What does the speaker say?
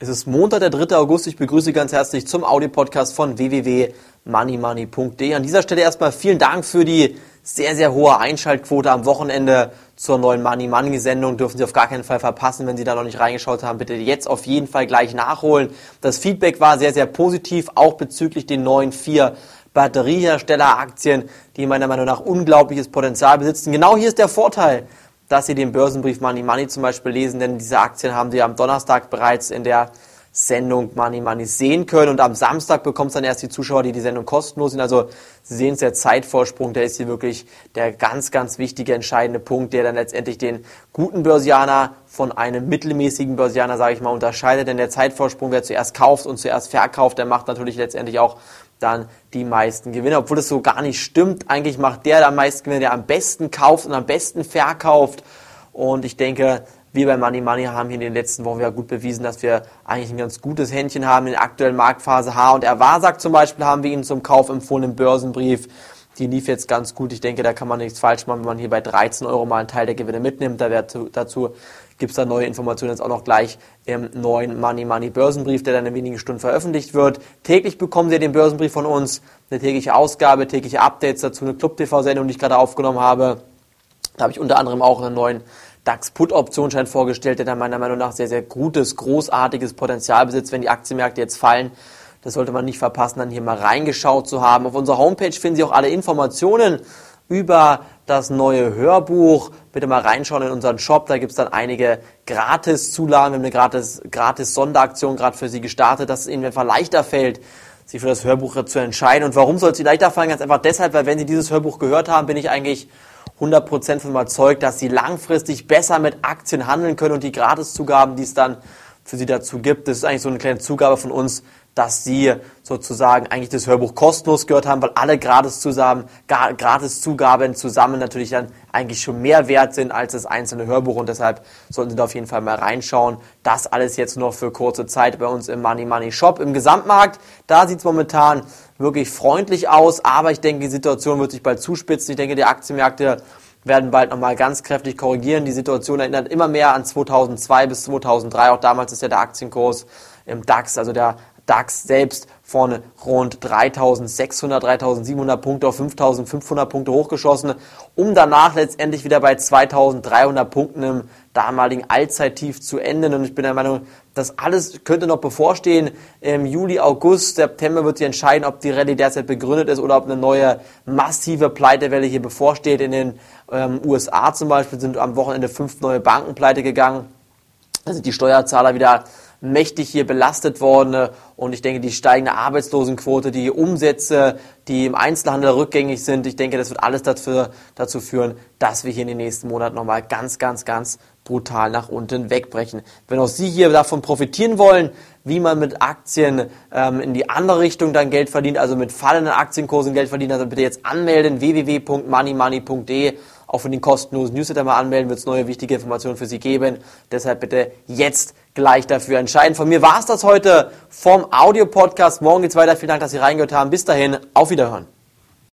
Es ist Montag, der 3. August. Ich begrüße ganz herzlich zum Audiopodcast von www.moneymoney.de. An dieser Stelle erstmal vielen Dank für die sehr, sehr hohe Einschaltquote am Wochenende zur neuen Money Money Sendung. Dürfen Sie auf gar keinen Fall verpassen. Wenn Sie da noch nicht reingeschaut haben, bitte jetzt auf jeden Fall gleich nachholen. Das Feedback war sehr, sehr positiv, auch bezüglich den neuen vier Batterieherstelleraktien, die meiner Meinung nach unglaubliches Potenzial besitzen. Genau hier ist der Vorteil dass Sie den Börsenbrief Money Money zum Beispiel lesen, denn diese Aktien haben Sie am Donnerstag bereits in der Sendung Money Money sehen können und am Samstag bekommt es dann erst die Zuschauer, die die Sendung kostenlos sind. Also Sie sehen es, der Zeitvorsprung, der ist hier wirklich der ganz, ganz wichtige, entscheidende Punkt, der dann letztendlich den guten Börsianer von einem mittelmäßigen Börsianer, sage ich mal, unterscheidet. Denn der Zeitvorsprung, wer zuerst kauft und zuerst verkauft, der macht natürlich letztendlich auch dann die meisten Gewinne. Obwohl das so gar nicht stimmt. Eigentlich macht der, am meisten Gewinne, der am besten kauft und am besten verkauft. Und ich denke, wir bei Money Money haben hier in den letzten Wochen ja gut bewiesen, dass wir eigentlich ein ganz gutes Händchen haben in der aktuellen Marktphase H und R. Wasak zum Beispiel haben wir Ihnen zum Kauf empfohlen im Börsenbrief. Die lief jetzt ganz gut. Ich denke, da kann man nichts falsch machen, wenn man hier bei 13 Euro mal einen Teil der Gewinne mitnimmt. Da wird dazu gibt es da neue Informationen jetzt auch noch gleich im neuen Money Money Börsenbrief, der dann in wenigen Stunden veröffentlicht wird. Täglich bekommen Sie den Börsenbrief von uns, eine tägliche Ausgabe, tägliche Updates dazu, eine Club-TV-Sendung, die ich gerade aufgenommen habe. Da habe ich unter anderem auch einen neuen DAX-Put-Optionsschein vorgestellt, der dann meiner Meinung nach sehr, sehr gutes, großartiges Potenzial besitzt, wenn die Aktienmärkte jetzt fallen. Das sollte man nicht verpassen, dann hier mal reingeschaut zu haben. Auf unserer Homepage finden Sie auch alle Informationen über das neue Hörbuch. Bitte mal reinschauen in unseren Shop. Da gibt es dann einige Gratis-Zulagen. Wir haben eine gratis, gratis Sonderaktion gerade für Sie gestartet, dass es Ihnen einfach leichter fällt, sich für das Hörbuch zu entscheiden. Und warum soll es Ihnen leichter fallen? Ganz einfach deshalb, weil wenn Sie dieses Hörbuch gehört haben, bin ich eigentlich 100% von überzeugt, dass Sie langfristig besser mit Aktien handeln können und die Gratiszugaben, die es dann für Sie dazu gibt, das ist eigentlich so eine kleine Zugabe von uns, dass sie sozusagen eigentlich das Hörbuch kostenlos gehört haben, weil alle Gratiszugaben, Gratiszugaben zusammen natürlich dann eigentlich schon mehr wert sind als das einzelne Hörbuch und deshalb sollten Sie da auf jeden Fall mal reinschauen. Das alles jetzt noch für kurze Zeit bei uns im Money Money Shop. Im Gesamtmarkt, da sieht es momentan wirklich freundlich aus, aber ich denke, die Situation wird sich bald zuspitzen. Ich denke, die Aktienmärkte werden bald nochmal ganz kräftig korrigieren. Die Situation erinnert immer mehr an 2002 bis 2003. Auch damals ist ja der Aktienkurs im DAX, also der DAX selbst von rund 3600, 3700 Punkte auf 5500 Punkte hochgeschossen, um danach letztendlich wieder bei 2300 Punkten im damaligen Allzeittief zu enden. Und ich bin der Meinung, das alles könnte noch bevorstehen. Im Juli, August, September wird sich entscheiden, ob die Rallye derzeit begründet ist oder ob eine neue massive Pleitewelle hier bevorsteht. In den ähm, USA zum Beispiel sind am Wochenende fünf neue Banken pleite gegangen. Da sind die Steuerzahler wieder mächtig hier belastet worden. Und ich denke, die steigende Arbeitslosenquote, die Umsätze, die im Einzelhandel rückgängig sind, ich denke, das wird alles dafür, dazu führen, dass wir hier in den nächsten Monaten nochmal ganz, ganz, ganz brutal nach unten wegbrechen. Wenn auch Sie hier davon profitieren wollen, wie man mit Aktien ähm, in die andere Richtung dann Geld verdient, also mit fallenden Aktienkursen Geld verdient, also bitte jetzt anmelden, www.moneymoney.de auch für den kostenlosen Newsletter mal anmelden, wird es neue wichtige Informationen für Sie geben. Deshalb bitte jetzt gleich dafür entscheiden. Von mir war es das heute vom Audio-Podcast. Morgen geht's weiter. Vielen Dank, dass Sie reingehört haben. Bis dahin, auf Wiederhören.